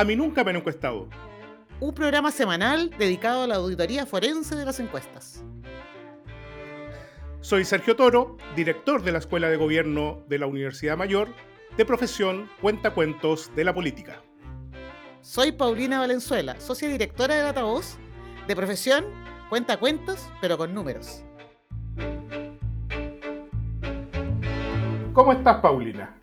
A mí nunca me han encuestado. Un programa semanal dedicado a la auditoría forense de las encuestas. Soy Sergio Toro, director de la Escuela de Gobierno de la Universidad Mayor, de profesión Cuentacuentos de la Política. Soy Paulina Valenzuela, socia directora de Datavoz, de profesión Cuentacuentos, pero con números. ¿Cómo estás, Paulina?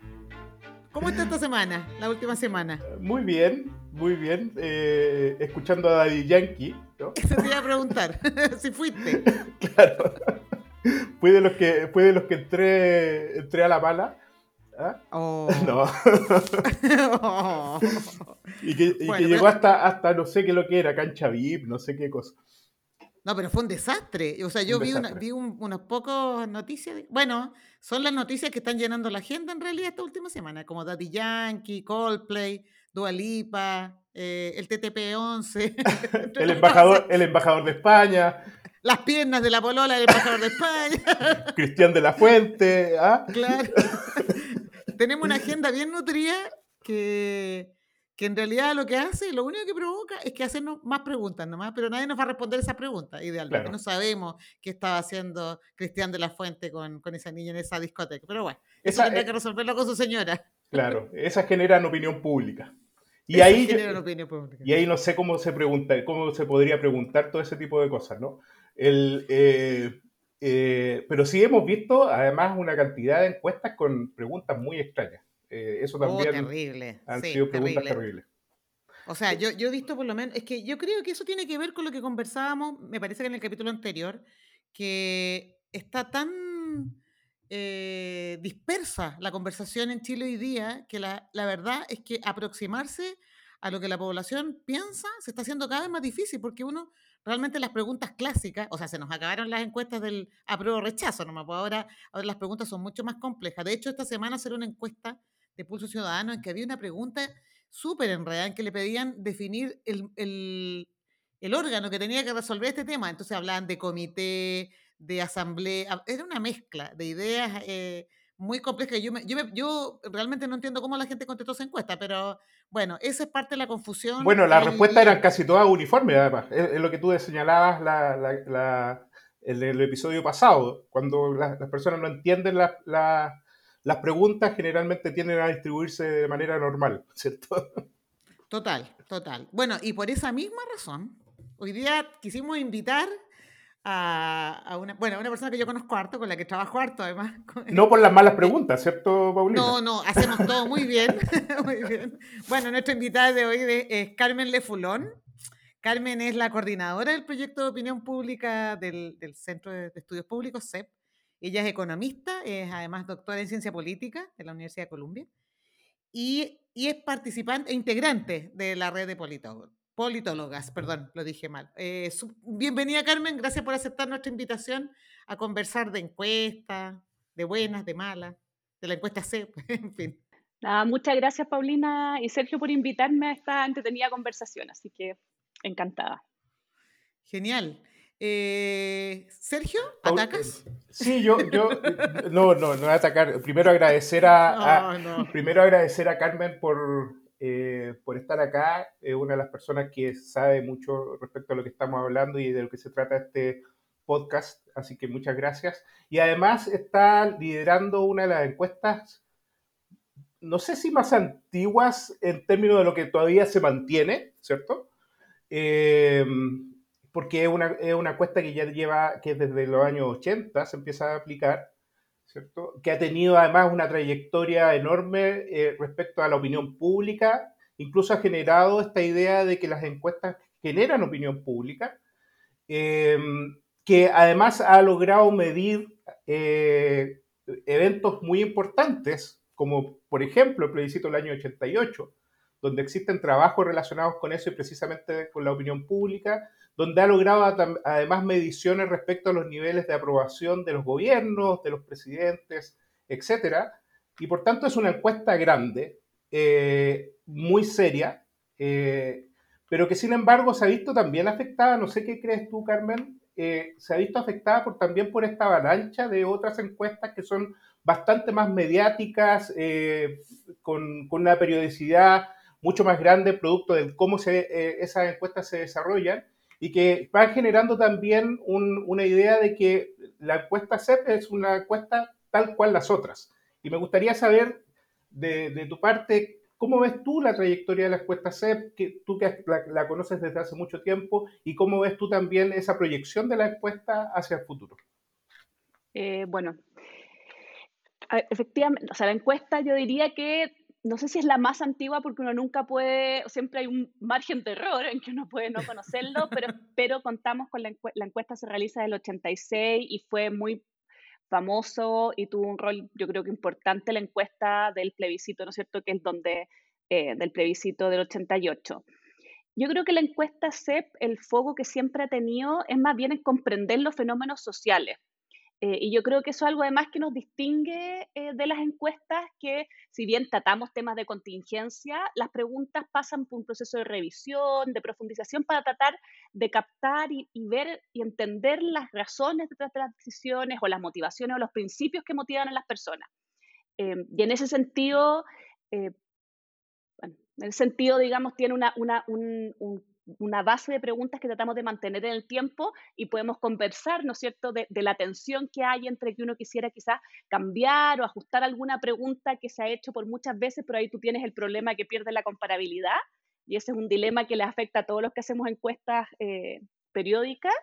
¿Cómo está esta semana, la última semana? Muy bien, muy bien. Eh, escuchando a Daddy Yankee. ¿no? Eso te iba a preguntar, si fuiste. claro. Fui de los que, fui de los que entré, entré a la mala. ¿Ah? Oh. No. Oh. y que, y Bueno, que llegó hasta, hasta no sé qué lo que era, cancha VIP, no sé qué cosa. No, pero fue un desastre. O sea, yo Un vi, una- vi un- unas pocas noticias. de- bueno, son las noticias que están llenando la agenda en realidad esta última semana, como Daddy Yankee, Coldplay, Dua Lipa, eh, el TTP-11, entre El embajador, el embajador de España, las piernas de la polola del embajador de España. Cristian de la Fuente. ¿ah? Claro. Tenemos una agenda bien nutrida que, que en realidad lo que hace, lo único que provoca es que hacernos más preguntas nomás, pero nadie nos va a responder esas preguntas, idealmente. Claro. No sabemos qué estaba haciendo Cristian de la Fuente con, con esa niña en esa discoteca. Pero bueno, eso tendrá eh, que resolverlo con su señora. Claro, esas generan opinión pública. Y ahí, opinión pública. y ahí no sé cómo se pregunta, cómo se podría preguntar todo ese tipo de cosas, ¿no? El, eh, eh, pero sí hemos visto además una cantidad de encuestas con preguntas muy extrañas. Eh, eso Oh, también terrible. han sí, sido preguntas terrible. terribles. O sea, yo, yo he visto por lo menos, es que yo creo que eso tiene que ver con lo que conversábamos, me parece que en el capítulo anterior, que está tan eh, dispersa la conversación en Chile hoy día que la, la verdad es que aproximarse a lo que la población piensa se está haciendo cada vez más difícil porque uno realmente las preguntas clásicas, o sea, se nos acabaron las encuestas del apruebo rechazo, nomás, pues ahora, ahora las preguntas son mucho más complejas. De hecho, esta semana será una encuesta de Pulso Ciudadano en que había una pregunta súper enredada en que le pedían definir el, el- el órgano que tenía que resolver este tema. Entonces hablaban de comité, de asamblea, hab- era una mezcla de ideas eh, muy complejas. Yo, me- yo, me- yo realmente no entiendo cómo la gente contestó esa encuesta, pero bueno, esa es parte de la confusión. Bueno, las respuestas día. eran casi todas uniformes, además. Es, es lo que tú señalabas la, la- la- en el episodio pasado. Cuando la- las personas no entienden la- la- las preguntas, generalmente tienden a distribuirse de manera normal, ¿cierto? Total, total. Bueno, y por esa misma razón, hoy día quisimos invitar a, a una, bueno, a una persona que yo conozco harto, con la que trabajo harto además. No por las malas preguntas, ¿cierto, Paulina? No, no, hacemos todo muy bien. muy bien. Bueno, nuestra invitada de hoy es Carmen Lefulón. Carmen es la coordinadora del proyecto de opinión pública del, del Centro de Estudios Públicos, CEP. Ella es economista, es además doctora en ciencia política de la Universidad de Columbia y, y es participante e integrante de la red de politó- politólogas. Perdón, lo dije mal. Eh, su- bienvenida, Carmen. Gracias por aceptar nuestra invitación a conversar de encuestas, de buenas, de malas, de la encuesta CEP, en fin. Nada, muchas gracias Paulina y Sergio por invitarme a esta entretenida conversación, así que encantada. Genial. Eh, Sergio, ¿atacas? eh, Sí, yo, yo, no, no, no voy a atacar. Primero agradecer a, a- No, primero agradecer a Carmen por, eh, por estar acá, es una de las personas que sabe mucho respecto a lo que estamos hablando y de lo que se trata este podcast, así que muchas gracias. Y además está liderando una de las encuestas, no sé si más antiguas en términos de lo que todavía se mantiene, ¿cierto? Eh, porque es una, es una encuesta que ya lleva, que desde los años 80 se empieza a aplicar, ¿cierto? Que ha tenido además una trayectoria enorme eh, respecto a la opinión pública, incluso ha generado esta idea de que las encuestas generan opinión pública, eh, que además ha logrado medir eh, eventos muy importantes, como por ejemplo el plebiscito del año 88, donde existen trabajos relacionados con eso y precisamente con la opinión pública, donde ha logrado además mediciones respecto a los niveles de aprobación de los gobiernos, de los presidentes, etcétera. Y por tanto es una encuesta grande, eh, muy seria, eh, pero que sin embargo se ha visto también afectada, no sé qué crees tú, Carmen, eh, se ha visto afectada también por esta avalancha de otras encuestas que son bastante más mediáticas, con, una periodicidad mucho más grande producto de cómo esas encuestas se desarrollan y que va generando también una idea de que la encuesta CEP es una encuesta tal cual las otras. Y me gustaría saber de, de tu parte, ¿cómo ves tú la trayectoria de la encuesta CEP, que tú que la, conoces desde hace mucho tiempo, y cómo ves tú también esa proyección de la encuesta hacia el futuro? Eh, bueno, efectivamente, o sea, la encuesta yo diría que no sé si es la más antigua porque uno nunca puede, siempre hay un margen de error en que uno puede no conocerlo, pero, pero contamos con la, la encuesta se realiza del 86 y fue muy famoso y tuvo un rol, yo creo que importante, la encuesta del plebiscito, ¿no es cierto?, que es donde, eh, del plebiscito del 88. Yo creo que la encuesta CEP, el foco que siempre ha tenido es más bien en comprender los fenómenos sociales. Eh, y yo creo que eso es algo además que nos distingue eh, de las encuestas, que si bien tratamos temas de contingencia, las preguntas pasan por un proceso de revisión, de profundización para tratar de captar y, ver y entender las razones detrás de las decisiones o las motivaciones o los principios que motivan a las personas. Eh, y en ese sentido, bueno, en ese sentido, digamos, tiene una, una, un, un una base de preguntas que tratamos de mantener en el tiempo y podemos conversar, ¿no es cierto?, de, la tensión que hay entre que uno quisiera quizás cambiar o ajustar alguna pregunta que se ha hecho por muchas veces, pero ahí tú tienes el problema que pierde la comparabilidad y ese es un dilema que le afecta a todos los que hacemos encuestas eh, periódicas.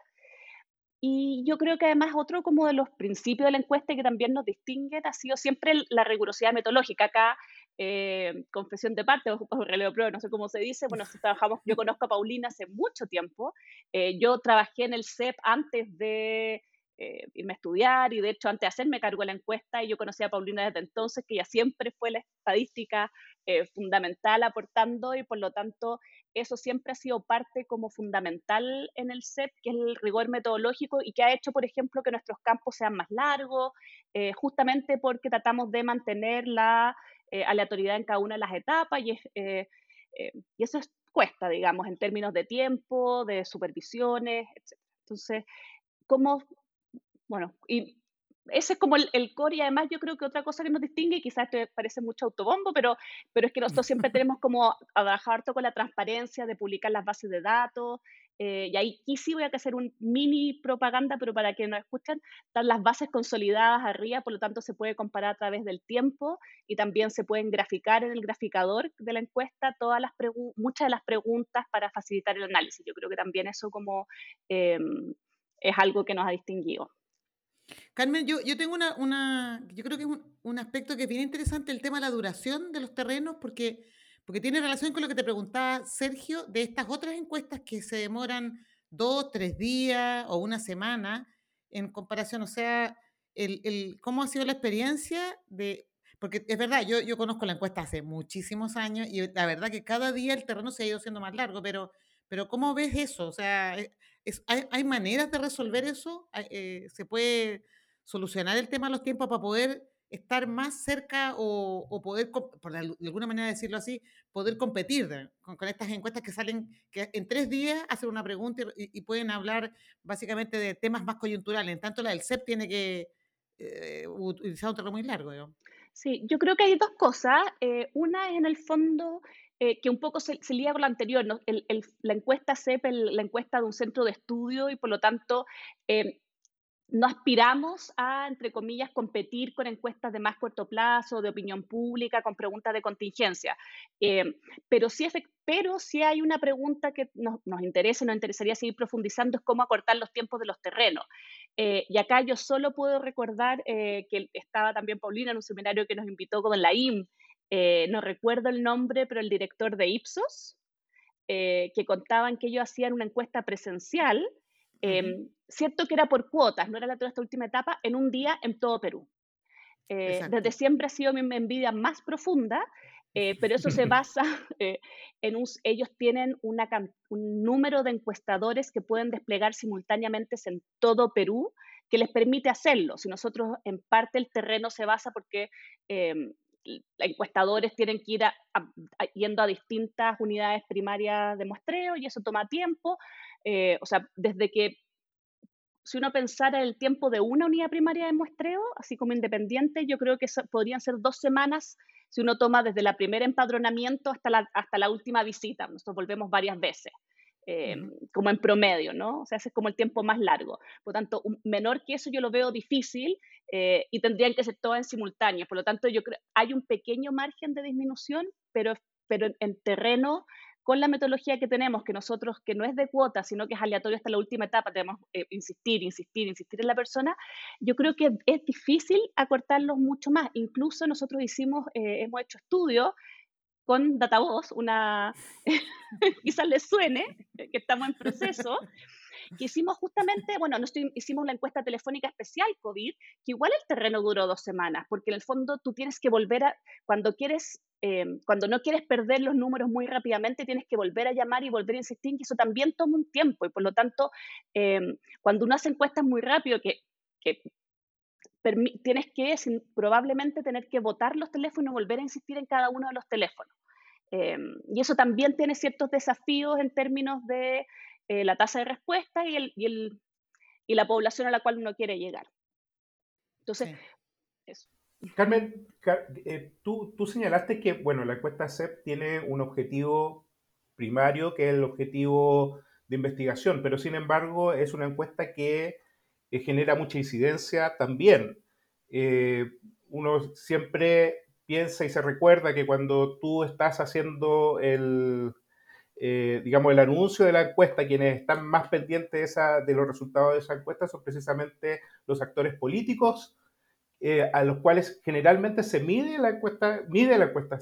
Y yo creo que además otro como de los principios de la encuesta que también nos distinguen ha sido siempre la rigurosidad metodológica. Acá eh, confesión de parte o, o relevo prueba, no sé cómo se dice. Bueno, si trabajamos, yo conozco a Paulina hace mucho tiempo. Eh, yo trabajé en el CEP antes de eh, irme a estudiar y de hecho antes de hacerme cargo de la encuesta y yo conocí a Paulina desde entonces, que ella siempre fue la estadística fundamental aportando y por lo tanto eso siempre ha sido parte como fundamental en el CEP, que es el rigor metodológico y que ha hecho, por ejemplo, que nuestros campos sean más largos, justamente porque tratamos de mantener la eh, aleatoriedad en cada una de las etapas y, eh, eh, y eso cuesta, digamos, en términos de tiempo, de supervisiones, etc. Entonces, ¿cómo? Bueno, y ese es como el, el, core y además yo creo que otra cosa que nos distingue, quizás te parece mucho autobombo, pero, pero es que nosotros siempre tenemos como a trabajar todo con la transparencia de publicar las bases de datos, eh, y ahí sí voy a hacer un mini propaganda, pero para que nos escuchen, están las bases consolidadas arriba, por lo tanto se puede comparar a través del tiempo y también se pueden graficar en el graficador de la encuesta todas las muchas de las preguntas para facilitar el análisis. Yo creo que también eso como em, es algo que nos ha distinguido. Carmen, yo, yo tengo una, una, yo creo que es un, un aspecto que es bien interesante el tema de la duración de los terrenos, porque porque tiene relación con lo que te preguntaba Sergio de estas otras encuestas que se demoran dos, tres días o una semana en comparación, o sea, el, el, cómo ha sido la experiencia de, porque es verdad, yo, yo conozco la encuesta hace muchísimos años y la verdad que cada día el terreno se ha ido siendo más largo, pero, pero ¿cómo ves eso? O sea, eh, es, hay, hay, maneras de resolver eso? Eh, ¿Se puede solucionar el tema de los tiempos para poder estar más cerca o, poder, por alguna manera decirlo así, poder competir con, estas encuestas que salen, que en tres días hacen una pregunta y, pueden hablar básicamente de temas más coyunturales. En tanto, la del CEP tiene que eh, utilizar un terreno muy largo. Sí, yo creo que hay dos cosas. Eh, una es en el fondo eh, que un poco se, se lía con la anterior, ¿no? la encuesta CEP, la encuesta de un centro de estudio y por lo tanto no aspiramos a, entre comillas, competir con encuestas de más corto plazo, de opinión pública, con preguntas de contingencia. Eh, pero, sí, pero sí hay una pregunta que nos, nos, interesa, nos interesaría seguir profundizando, es cómo acortar los tiempos de los terrenos. Eh, y acá yo solo puedo recordar eh, que estaba también Paulina en un seminario que nos invitó con la IM, no recuerdo el nombre, pero el director de Ipsos, que contaban que ellos hacían una encuesta presencial, Em, cierto que era por cuotas, no era la, esta última etapa, en un día en todo Perú. Eh, desde siempre ha sido mi envidia más profunda, eh, pero eso se basa eh, en un, ellos tienen una, un número de encuestadores que pueden desplegar simultáneamente en todo Perú que les permite hacerlo. Si nosotros en parte el terreno se basa porque em, encuestadores tienen que ir yendo a distintas unidades primarias de muestreo y eso toma tiempo. O sea, desde que si uno pensara el tiempo de una unidad primaria de muestreo, así como independiente, yo creo que podrían ser dos semanas si uno toma desde la primera empadronamiento hasta la, hasta la última visita. Nosotros volvemos varias veces. Eh, como en promedio, ¿no? O sea, ese es como el tiempo más largo. Por lo tanto, menor que eso yo lo veo difícil eh, y tendrían que ser todas en simultáneo. Por lo tanto, yo creo hay un pequeño margen de disminución, pero, pero en terreno con la metodología que tenemos, que nosotros, que no es de cuota, sino que es aleatorio hasta la última etapa, tenemos eh, insistir, insistir, insistir en la persona, yo creo que es difícil acortarlos mucho más. Incluso nosotros hicimos, eh, hemos hecho estudios con DataVoz, una, quizás les suene, que estamos en proceso, que hicimos justamente, bueno, hicimos la encuesta telefónica especial COVID, que igual el terreno duró dos semanas, porque en el fondo tú tienes que volver a, cuando quieres Em, cuando no quieres perder los números muy rápidamente, tienes que volver a llamar y volver a insistir, y eso también toma un tiempo. Y por lo tanto, em, cuando uno hace encuestas muy rápido, que, tienes que probablemente tener que votar los teléfonos y volver a insistir en cada uno de los teléfonos. Em, y eso también tiene ciertos desafíos en términos de eh, la tasa de respuesta y, el, y, el, y, la población a la cual uno quiere llegar. Entonces, eso. Carmen, eh, tú, tú, señalaste que, bueno, la encuesta CEP tiene un objetivo primario, que es el objetivo de investigación, pero sin embargo es una encuesta que eh, genera mucha incidencia también. Eh, uno siempre piensa y se recuerda que cuando tú estás haciendo el, digamos, el anuncio de la encuesta, quienes están más pendientes de los resultados de esa encuesta son precisamente los actores políticos, eh, a los cuales generalmente se mide la encuesta, mide la encuesta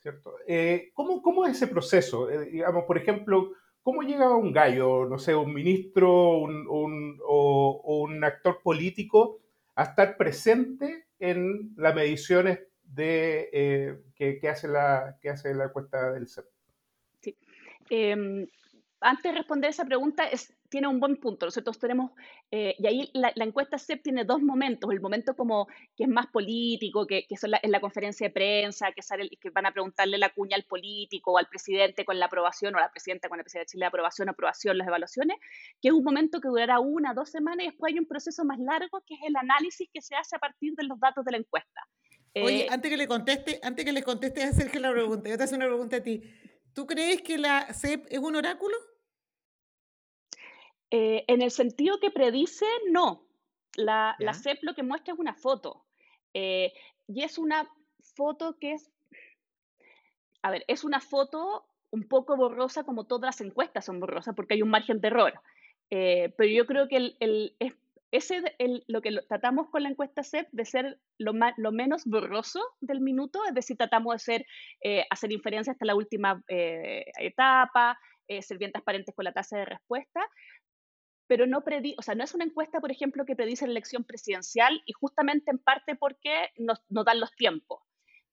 ¿cierto? Eh, ¿cómo, ¿cómo, es ese proceso? Eh, digamos, por ejemplo, ¿cómo llega un gallo, no sé, un ministro un, un, o, un actor político a estar presente en las mediciones de, que, hace la, que hace la encuesta del CEP? Sí. Em, antes de responder esa pregunta, es, tiene un buen punto. Nosotros tenemos, eh, y ahí la, encuesta CEP tiene dos momentos. El momento como que es más político, que, que son la, la conferencia de prensa, que, sale, que van a preguntarle la cuña al político o al presidente con la aprobación, o a la presidenta con la presidenta de Chile, aprobación, aprobación, las evaluaciones, que es un momento que durará una, dos semanas, y después hay un proceso más largo, que es el análisis que se hace a partir de los datos de la encuesta. Oye, eh, antes que le conteste, antes que le conteste a Sergio la pregunta, yo te hago una pregunta a ti. ¿Tú crees que la CEP es un oráculo? Eh, en el sentido que predice, no. La, CEP lo que muestra es una foto. Eh, y es una foto que es, a ver, es una foto un poco borrosa como todas las encuestas son borrosas porque hay un margen de error. Eh, pero yo creo que el, ese lo que tratamos con la encuesta CEP de ser lo, lo, menos borroso del minuto, es decir, tratamos de ser, hacer inferencia hasta la última etapa, ser bien transparentes con la tasa de respuesta, pero no predi o sea, no es una encuesta, por ejemplo, que predice la elección presidencial y justamente en parte porque nos, nos dan los tiempos.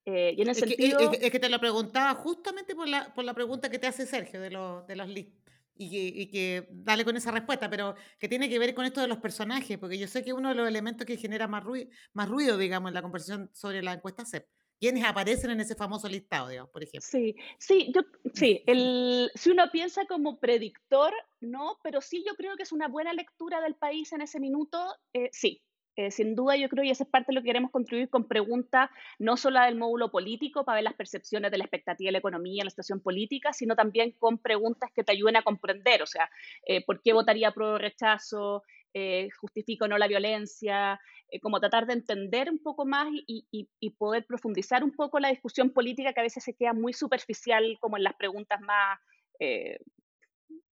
Eh, y en el es, sentido... que, es, que, te lo preguntaba justamente por la, por la pregunta que te hace Sergio de, los de los lists. Y que, y que, dale con esa respuesta, pero que tiene que ver con esto de los personajes, porque yo sé que uno de los elementos que genera más ruido, más ruido digamos, en la conversación sobre la encuesta CEP quiénes aparecen en ese famoso listado, por ejemplo. Sí, sí, yo, sí, el, si uno piensa como predictor, no, pero sí yo creo que es una buena lectura del país en ese minuto, eh, sí. Eh, sin duda, yo creo, y esa es parte de lo que queremos contribuir con preguntas, no solo del módulo político, para ver las percepciones de la expectativa de la economía, la situación política, sino también con preguntas que te ayuden a comprender, o sea, eh, ¿por qué votaría pro rechazo? Eh, justifica o no la violencia, eh, como tratar de entender un poco más y, poder profundizar un poco la discusión política que a veces se queda muy superficial como en las preguntas más eh,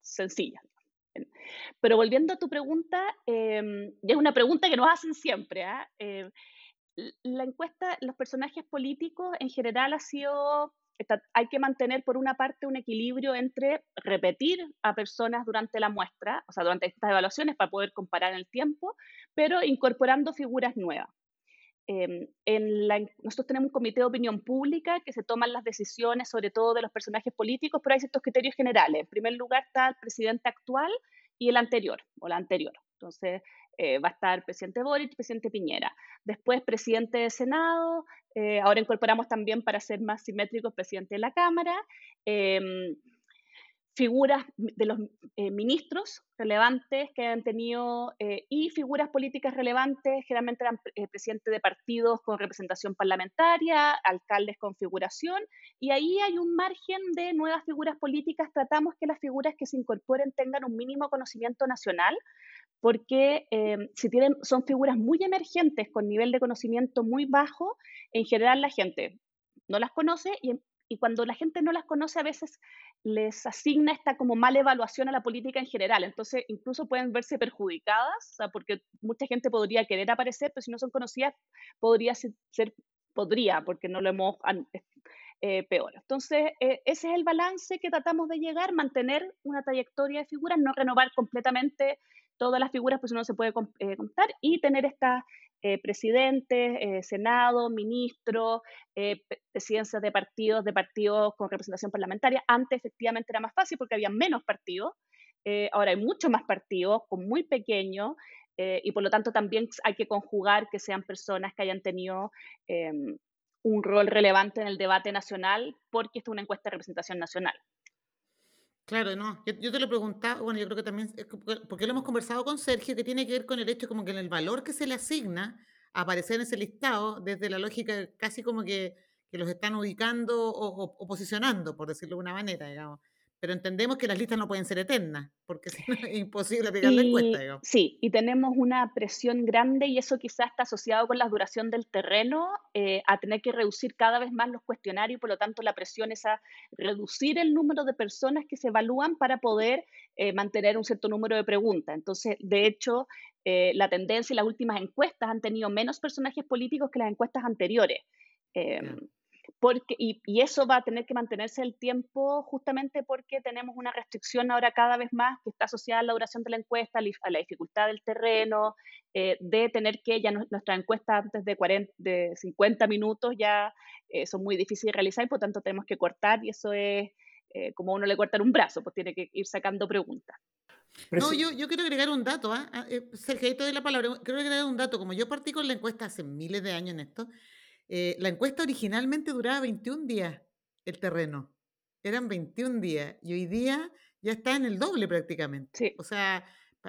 sencillas. Pero volviendo a tu pregunta, em, es una pregunta que nos hacen siempre, ¿ah? eh, la encuesta, los personajes políticos en general ha sido hay que mantener por una parte un equilibrio entre repetir a personas durante la muestra, o sea, durante estas evaluaciones para poder comparar el tiempo, pero incorporando figuras nuevas. Em, en nosotros tenemos un comité de opinión pública que se toman las decisiones, sobre todo de los personajes políticos, pero hay ciertos criterios generales. En primer lugar está el presidente actual y el anterior, o la anterior. Entonces, eh, va a estar presidente Boric, presidente Piñera. Después, presidente del Senado. Eh, ahora incorporamos también, para ser más simétricos, presidente de la Cámara. Em, figuras de los eh, ministros relevantes que han tenido eh, y figuras políticas relevantes, generalmente eran eh, presidentes de partidos con representación parlamentaria, alcaldes con figuración, y ahí hay un margen de nuevas figuras políticas. Tratamos que las figuras que se incorporen tengan un mínimo conocimiento nacional, porque si tienen, son figuras muy emergentes con nivel de conocimiento muy bajo, en general la gente no las conoce y, y cuando la gente no las conoce a veces les asigna esta como mala evaluación a la política en general. Entonces, incluso pueden verse perjudicadas, porque mucha gente podría querer aparecer, pero si no son conocidas, podría ser, podría, porque no lo hemos eh, peor. Entonces, eh, ese es el balance que tratamos de llegar, mantener una trayectoria de figuras, no renovar completamente todas las figuras, pues no se puede eh, contar, y tener esta eh, presidentes, eh, senado, ministros, eh, presidencias de partidos, de partidos con representación parlamentaria. Antes efectivamente era más fácil porque había menos partidos, ahora hay muchos más partidos, con muy pequeños, y por lo tanto también hay que conjugar que sean personas que hayan tenido em, un rol relevante en el debate nacional, porque esto es una encuesta de representación nacional. Claro, no, yo, te lo preguntaba, bueno, yo creo que también, porque lo hemos conversado con Sergio, que tiene que ver con el hecho como que en el valor que se le asigna a aparecer en ese listado, desde la lógica casi como que, que los están ubicando o, o, posicionando, por decirlo de una manera, digamos pero entendemos que las listas no pueden ser eternas, porque si no es imposible aplicar la encuesta. Sí, y tenemos una presión grande y eso quizás está asociado con la duración del terreno, eh, a tener que reducir cada vez más los cuestionarios, por lo tanto la presión es a reducir el número de personas que se evalúan para poder eh, mantener un cierto número de preguntas. Entonces, de hecho, eh, la tendencia y las últimas encuestas han tenido menos personajes políticos que las encuestas anteriores. Em, porque, y, eso va a tener que mantenerse el tiempo justamente porque tenemos una restricción ahora cada vez más que está asociada a la duración de la encuesta, a la dificultad del terreno, eh, de tener que ya nuestra encuesta antes de, 40, de 50 minutos ya eh, son muy difíciles de realizar y por tanto tenemos que cortar y eso es eh, como uno le corta un brazo, pues tiene que ir sacando preguntas. No, yo, yo, quiero agregar un dato, ¿ah? ah Sergio, ahí te doy la palabra. Quiero agregar un dato. Como yo partí con la encuesta hace miles de años en esto, eh, la encuesta originalmente duraba 21 días el terreno. Eran 21 días y hoy día ya está en el doble prácticamente. O sea,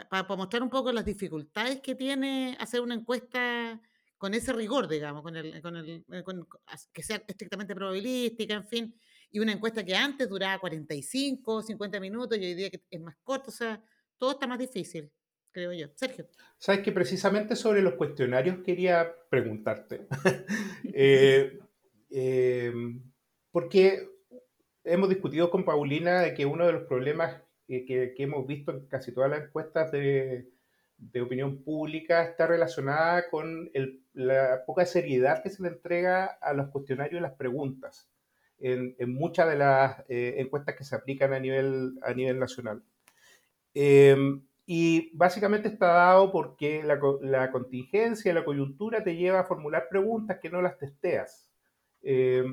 para mostrar un poco las dificultades que tiene hacer una encuesta con ese rigor, digamos, con el, con el, eh, que sea estrictamente probabilística, en fin, y una encuesta que antes duraba 45, 50 minutos y hoy día es más corta, o sea, todo está más difícil creo yo. Sergio. Sabes que precisamente sobre los cuestionarios quería preguntarte. Eh, eh, porque hemos discutido con Paulina de que uno de los problemas que, hemos visto en casi todas las encuestas de, opinión pública está relacionada con la poca seriedad que se le entrega a los cuestionarios y las preguntas en, muchas de las eh, encuestas que se aplican a nivel, a nivel nacional. Y básicamente está dado porque la, la, contingencia, la coyuntura te lleva a formular preguntas que no las testeas. Eh,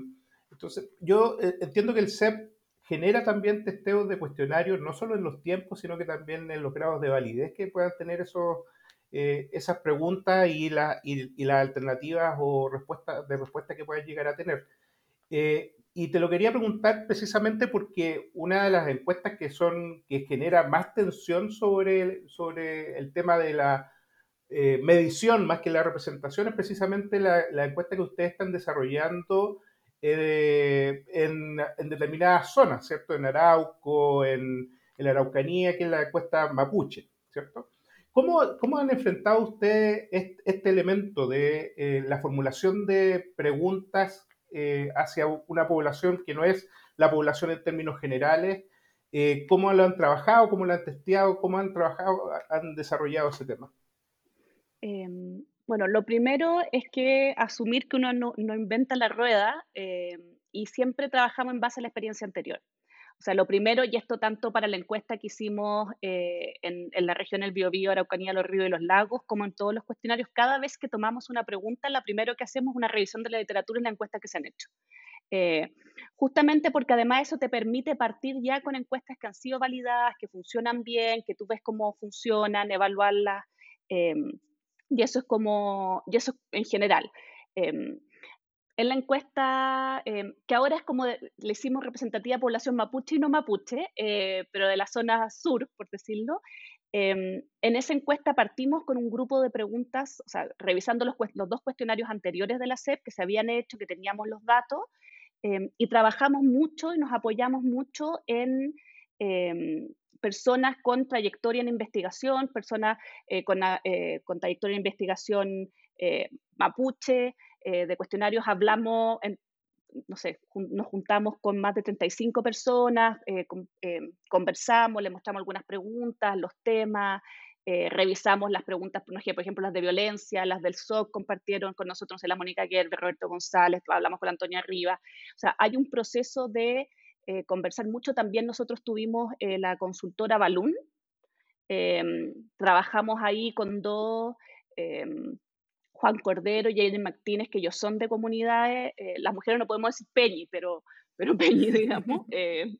entonces, yo eh, entiendo que el CEP genera también testeos de cuestionarios, no solo en los tiempos, sino que también en los grados de validez que puedan tener esos, eh, esas preguntas y, la, y, las alternativas o respuestas de respuesta que puedan llegar a tener. Y te lo quería preguntar precisamente porque una de las encuestas que son que genera más tensión sobre, sobre el tema de la eh, medición más que la representación es precisamente la, encuesta que ustedes están desarrollando eh, en, determinadas zonas, ¿cierto? En Arauco, en, la Araucanía, que es la encuesta mapuche, ¿cierto? ¿Cómo, ¿Cómo, han enfrentado ustedes este, elemento de eh, la formulación de preguntas eh, hacia una población que no es la población en términos generales. Eh, ¿Cómo lo han trabajado? ¿Cómo lo han testeado? ¿Cómo han trabajado, han desarrollado ese tema? Em, bueno, lo primero es que asumir que uno no, inventa la rueda em, y siempre trabajamos en base a la experiencia anterior. O sea, lo primero, y esto tanto para la encuesta que hicimos eh, en, la región del Biobío, Araucanía, los ríos y los lagos, como en todos los cuestionarios, cada vez que tomamos una pregunta, lo primero que hacemos es una revisión de la literatura y la encuesta que se han hecho. Eh, justamente porque además eso te permite partir ya con encuestas que han sido validadas, que funcionan bien, que tú ves cómo funcionan, evaluarlas, em, y eso es como, y eso en general. En la encuesta, em, que ahora es como le hicimos representativa población mapuche y no mapuche, eh, pero de la zona sur, por decirlo, em, en esa encuesta partimos con un grupo de preguntas, o sea, revisando los, los, dos cuestionarios anteriores de la SEP que se habían hecho, que teníamos los datos, em, y trabajamos mucho y nos apoyamos mucho en personas con trayectoria en investigación, personas eh, con, eh, con, trayectoria en investigación mapuche, eh, de cuestionarios hablamos, no sé, nos juntamos con más de 35 personas, eh, eh, conversamos, le mostramos algunas preguntas, los temas, revisamos las preguntas, por ejemplo, las de violencia, las del SOC, compartieron con nosotros la Mónica Gerber, Roberto González, hablamos con Antonia Riva. O sea, hay un proceso de conversar mucho. También nosotros tuvimos la consultora Balún. trabajamos ahí con dos Juan Cordero y Aiden Martínez, que ellos son de comunidades, eh, las mujeres no podemos decir Peñi, pero, pero Peñi, digamos. Eh,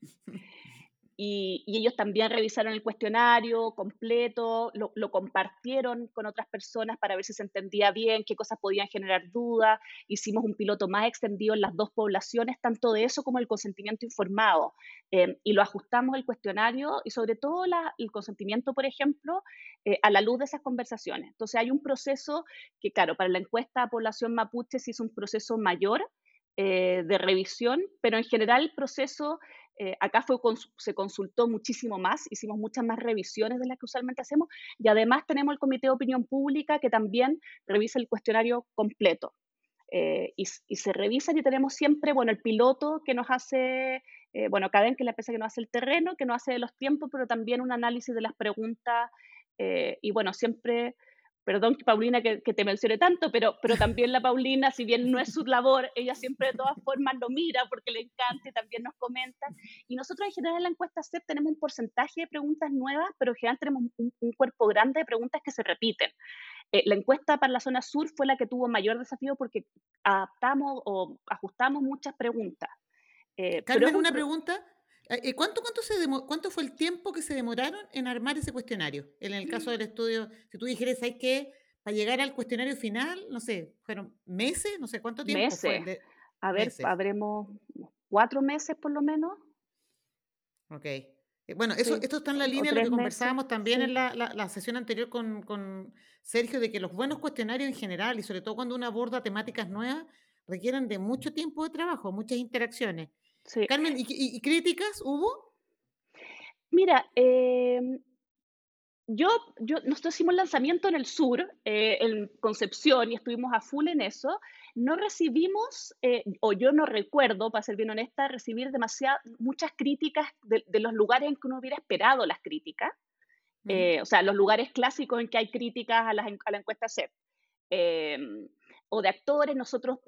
y, ellos también revisaron el cuestionario completo, lo, compartieron con otras personas para ver si se entendía bien, qué cosas podían generar dudas. Hicimos un piloto más extendido en las dos poblaciones, tanto de eso como el consentimiento informado. Eh, y lo ajustamos el cuestionario y sobre todo el consentimiento, por ejemplo, eh, a la luz de esas conversaciones. Entonces hay un proceso que, claro, para la encuesta población mapuche sí es un proceso mayor. Eh, de revisión, pero en general el proceso eh, acá se consultó muchísimo más, hicimos muchas más revisiones de las que usualmente hacemos y además tenemos el Comité de Opinión Pública que también revisa el cuestionario completo. Eh, y, se revisa y tenemos siempre, bueno, el piloto que nos hace, eh, bueno, Caden, que es la empresa que nos hace el terreno, que nos hace los tiempos, pero también un análisis de las preguntas y bueno, siempre perdón Paulina que, te mencione tanto, pero, pero también la Paulina, si bien no es su labor, ella siempre de todas formas lo mira porque le encanta y también nos comenta. Y nosotros en general en la encuesta CEP tenemos un porcentaje de preguntas nuevas, pero en general tenemos un, cuerpo grande de preguntas que se repiten. Eh, la encuesta para la zona sur fue la que tuvo mayor desafío porque adaptamos o ajustamos muchas preguntas. Eh, Carmen, una pregunta. Eh, ¿Cuánto, cuánto, se ¿Cuánto fue el tiempo que se demoraron en armar ese cuestionario? En el caso del estudio, si tú dijeras, hay que, para llegar al cuestionario final, no sé, fueron meses, no sé cuánto tiempo meses. fue. A ver, habremos cuatro meses por lo menos. Ok. Eh, bueno, eso, esto está en la línea de lo que conversábamos también en la, la, sesión anterior con, con, Sergio, de que los buenos cuestionarios en general, y sobre todo cuando uno aborda temáticas nuevas, requieren de mucho tiempo de trabajo, muchas interacciones. Carmen, ¿y, críticas hubo? Mira, em, yo, yo, nosotros hicimos lanzamiento en el sur, eh, en Concepción, y estuvimos a full en eso. No recibimos, eh, o yo no recuerdo, para ser bien honesta, recibir demasiadas, muchas críticas de, los lugares en que uno hubiera esperado las críticas. Eh, o sea, los lugares clásicos en que hay críticas a, las, a la encuesta CEP. O de actores, nosotros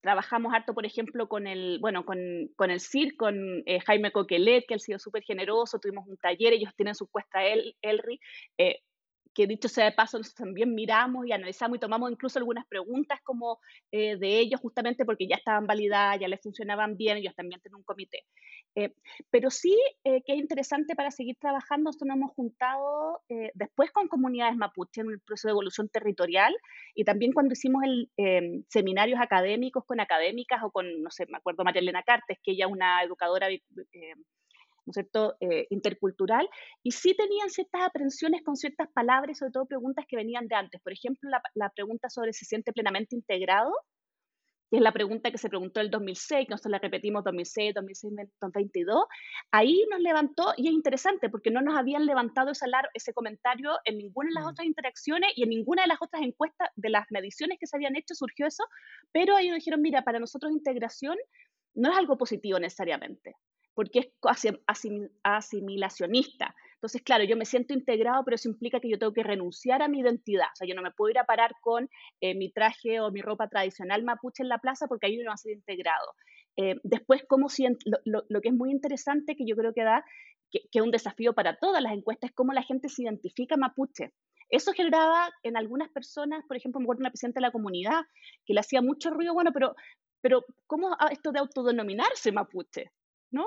Trabajamos harto, por ejemplo, con el, bueno, con, con el CIR, con eh, Jaime Coquelet, que ha sido súper generoso, tuvimos un taller, ellos tienen su cuesta el, Elri, eh, que dicho sea de paso, nosotros también miramos y analizamos y tomamos incluso algunas preguntas como eh, de ellos, justamente porque ya estaban validadas, ya les funcionaban bien, ellos también tienen un comité. Eh, pero sí eh, que es interesante para seguir trabajando, nosotros nos hemos juntado después con comunidades mapuche en el proceso de evolución territorial y también cuando hicimos el, seminarios académicos con académicas o con, no sé, me acuerdo María Elena Cartes, que ella es una educadora ¿no es cierto?, eh, intercultural, y sí tenían ciertas aprensiones con ciertas palabras, sobre todo preguntas que venían de antes. Por ejemplo, la, la pregunta sobre si se siente plenamente integrado, que es la pregunta que se preguntó el 2006, que nosotros la repetimos 2006, 2006, 2022, ahí nos levantó, y es interesante porque no nos habían levantado ese, ese comentario en ninguna de las mm. otras interacciones y en ninguna de las otras encuestas de las mediciones que se habían hecho surgió eso, pero ahí nos dijeron, mira, para nosotros integración no es algo positivo necesariamente porque es asimilacionista. Entonces, claro, yo me siento integrado, pero eso implica que yo tengo que renunciar a mi identidad. O sea, yo no me puedo ir a parar con eh, mi traje o mi ropa tradicional mapuche en la plaza porque ahí no va a ser integrado. Eh, después, como si, lo, lo, que es muy interesante, que yo creo que da, que, es un desafío para todas las encuestas, es cómo la gente se identifica mapuche. Eso generaba en algunas personas, por ejemplo, me acuerdo una presidenta de la comunidad que le hacía mucho ruido, bueno, pero, pero ¿cómo esto de autodenominarse mapuche? ¿No?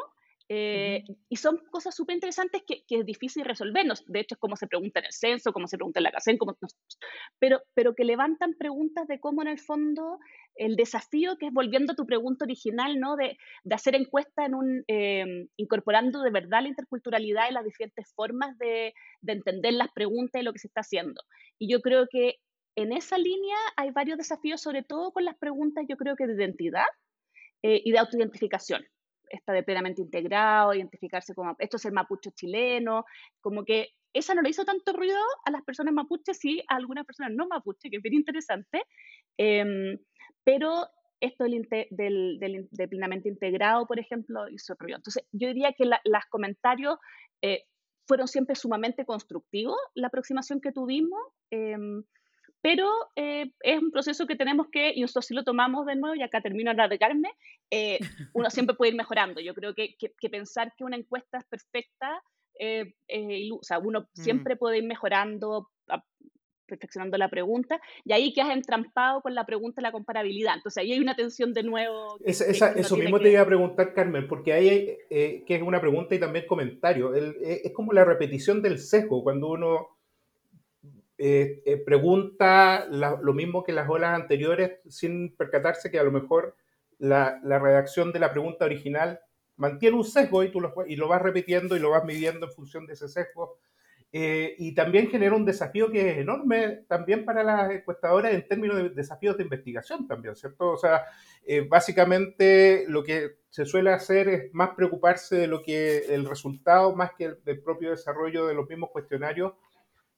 Eh, y son cosas súper interesantes que, que, es difícil resolvernos. De hecho, es como se pregunta en el censo, como se pregunta en la CACEN, como, pero, pero que levantan preguntas de cómo en el fondo el desafío que es volviendo a tu pregunta original, ¿no? De, de hacer encuesta en un, eh, incorporando de verdad la interculturalidad y las diferentes formas de, de entender las preguntas y lo que se está haciendo. Y yo creo que en esa línea hay varios desafíos, sobre todo con las preguntas, yo creo que de identidad eh, y de autoidentificación está de plenamente integrado, identificarse como, esto es el mapuche chileno, como que esa no le hizo tanto ruido a las personas mapuches, sí a algunas personas no mapuche, que es bien interesante, em, pero esto del, del, del, plenamente integrado, por ejemplo, hizo ruido. Entonces, yo diría que los comentarios eh, fueron siempre sumamente constructivos, la aproximación que tuvimos. Eh, pero eh, es un proceso que tenemos que, y nosotros sí lo tomamos de nuevo, y acá termino de alargarme, eh, uno siempre puede ir mejorando. Yo creo que, que, pensar que una encuesta es perfecta, eh, o sea, uno mm. siempre puede ir mejorando, perfeccionando la pregunta, y ahí que has entrampado con la pregunta de la comparabilidad. Entonces ahí hay una tensión de nuevo. eso mismo te iba a preguntar, Carmen, porque ahí hay, eh, que es una pregunta y también comentario. es como la repetición del sesgo, cuando uno eh, eh, pregunta lo mismo que las olas anteriores sin percatarse que a lo mejor la, redacción de la pregunta original mantiene un sesgo y tú lo, y lo vas repitiendo y lo vas midiendo en función de ese sesgo. Eh, y también genera un desafío que es enorme también para las encuestadoras en términos de desafíos de investigación también, ¿cierto? O sea, básicamente lo que se suele hacer es más preocuparse de lo que el resultado más que el, del propio desarrollo de los mismos cuestionarios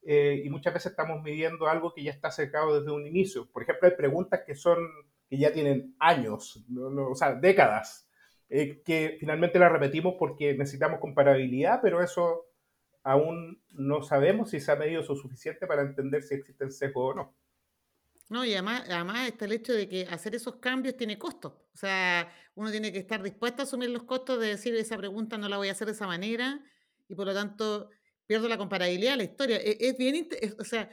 eh, y muchas veces estamos midiendo algo que ya está secado desde un inicio. Por ejemplo, hay preguntas que son que ya tienen años, o sea, décadas, eh, que finalmente las repetimos porque necesitamos comparabilidad, pero eso aún no sabemos si se ha medido lo suficiente para entender si existe el sesgo o no. No, y además, además está el hecho de que hacer esos cambios tiene costos. O sea, uno tiene que estar dispuesto a asumir los costos de decir esa pregunta no la voy a hacer de esa manera y por lo tanto pierdo la comparabilidad de la historia. E, es, bien, o sea,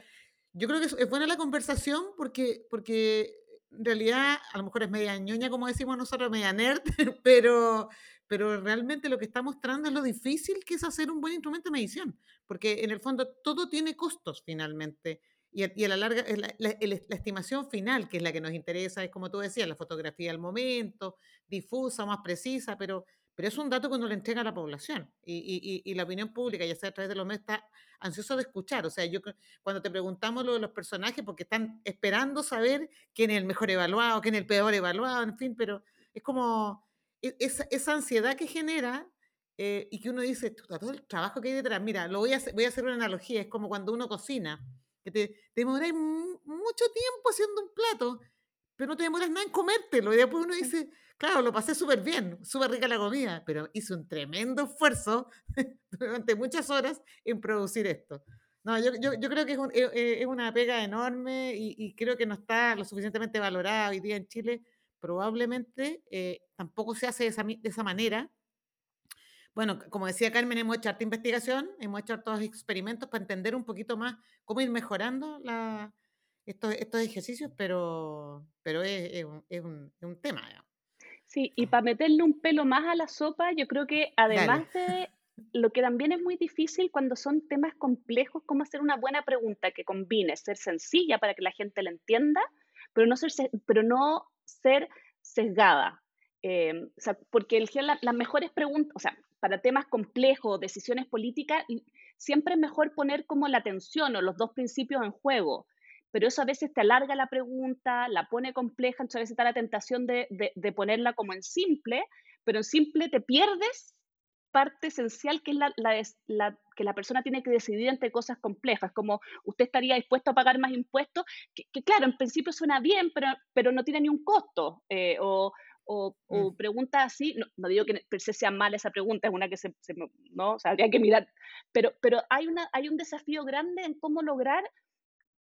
yo creo que es, buena la conversación porque, porque en realidad a lo mejor es media ñoña, como decimos nosotros, media nerd, pero, pero realmente lo que está mostrando es lo difícil que es hacer un buen instrumento de medición, porque en el fondo todo tiene costos finalmente. Y, y a la larga, la, la, la, estimación final, que es la que nos interesa, es como tú decías, la fotografía del momento, difusa, más precisa, pero pero es un dato que uno le entrega a la población y, la opinión pública, ya sea a través de los medios, está ansioso de escuchar. O sea, yo cuando te preguntamos lo de los personajes, porque están esperando saber quién es el mejor evaluado, quién es el peor evaluado, en fin, pero es como e, esa, ansiedad que genera eh, y que uno dice, todo el trabajo que hay detrás, mira, lo voy a hacer, voy a hacer una analogía, es como cuando uno cocina, que te, te demoráis mucho tiempo haciendo un plato, pero no te demoras nada en comértelo, y después uno dice Claro, lo pasé súper bien, súper rica la comida, pero hice un tremendo esfuerzo durante muchas horas en producir esto. No, yo, yo, yo creo que es, un, eh, eh, es, una pega enorme y, y, creo que no está lo suficientemente valorada hoy día en Chile. Probablemente eh, tampoco se hace de esa, de esa, manera. Bueno, como decía Carmen, hemos hecho harta investigación, hemos hecho todos experimentos para entender un poquito más cómo ir mejorando la, estos, estos ejercicios, pero, pero es, es, un, es un, un tema. Digamos. Sí, y para meterle un pelo más a la sopa, yo creo que además de lo que también es muy difícil cuando son temas complejos, como hacer una buena pregunta que combine ser sencilla para que la gente la entienda, pero no ser, pero no ser sesgada. Eh, o sea, porque el, la, las mejores preguntas, o sea, para temas complejos, decisiones políticas, siempre es mejor poner como la atención o los dos principios en juego pero eso a veces te alarga la pregunta, la pone compleja, entonces a veces está la tentación de, de, ponerla como en simple, pero en simple te pierdes parte esencial que es la, la, la, que la persona tiene que decidir entre cosas complejas, como usted estaría dispuesto a pagar más impuestos, que, claro, en principio suena bien, pero, pero no tiene ni un costo, eh, o, o, o, mm. preguntas así, no, digo que per se sea mala esa pregunta, es una que se, no, o sea, habría que mirar, pero, pero hay, una, hay un desafío grande en cómo lograr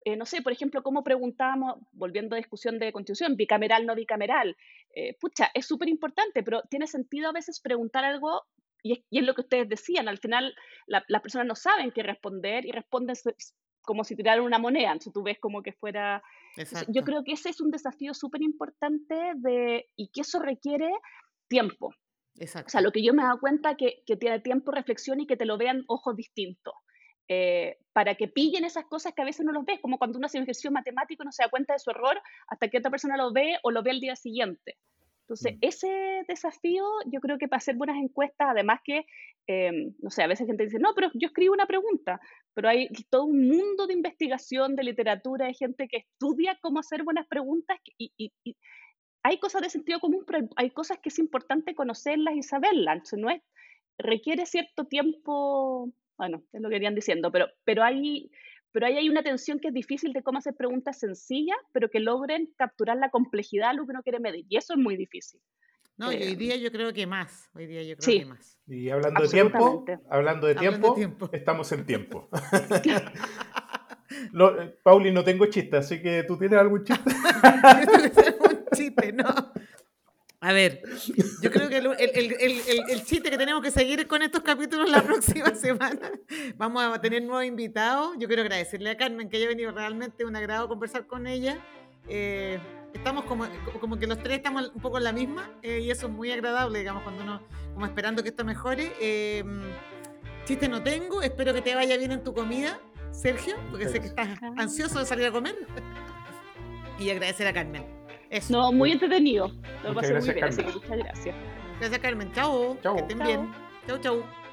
eh, no sé, por ejemplo, cómo preguntábamos, volviendo a discusión de constitución, bicameral, no bicameral. Eh, pucha, es súper importante, pero tiene sentido a veces preguntar algo, y es, lo que ustedes decían, al final las personas no saben qué responder y responden como si tiraran una moneda, entonces tú ves como que fuera... Yo creo que ese es un desafío súper importante de, y que eso requiere tiempo. O sea, lo que yo me he dado cuenta que, que tiene tiempo, reflexión y que te lo vean ojos distintos. Eh, para que pillen esas cosas que a veces no los ves, como cuando uno hace un ejercicio matemático y no se da cuenta de su error hasta que otra persona lo ve o lo ve al día siguiente. Entonces, mm. ese desafío, yo creo que para hacer buenas encuestas, además que, em, no sé, a veces gente dice, no, pero yo escribo una pregunta, pero hay todo un mundo de investigación, de literatura, de gente que estudia cómo hacer buenas preguntas y, hay cosas de sentido común, pero hay cosas que es importante conocerlas y saberlas. Entonces, no es, requiere cierto tiempo, bueno, es lo que irían diciendo, pero, pero hay pero ahí hay una tensión que es difícil de cómo hacer preguntas sencillas, pero que logren capturar la complejidad de lo que uno quiere medir. Y eso es muy difícil. No, y hoy eh, día yo creo que más. Hoy día yo creo que más. Y hablando de tiempo, hablando de tiempo, estamos en tiempo. no, eh, Pauli, no tengo chiste, así que tú tienes algún chiste. un chiste, no. A ver, yo creo que el, chiste que tenemos que seguir con estos capítulos la próxima semana, vamos a tener nuevos invitados. Yo quiero agradecerle a Carmen que haya venido realmente un agrado conversar con ella. Eh, estamos como, como que los tres estamos un poco en la misma eh, y eso es muy agradable, digamos, cuando uno, como esperando que esto mejore. Eh, chiste no tengo, espero que te vaya bien en tu comida, Sergio, porque sé que estás ansioso de salir a comer. y agradecer a Carmen. No, muy entretenido. Lo pasé muy bien, así que muchas gracias. Gracias, Carmen. Chao. Que estén bien. Chao, chao.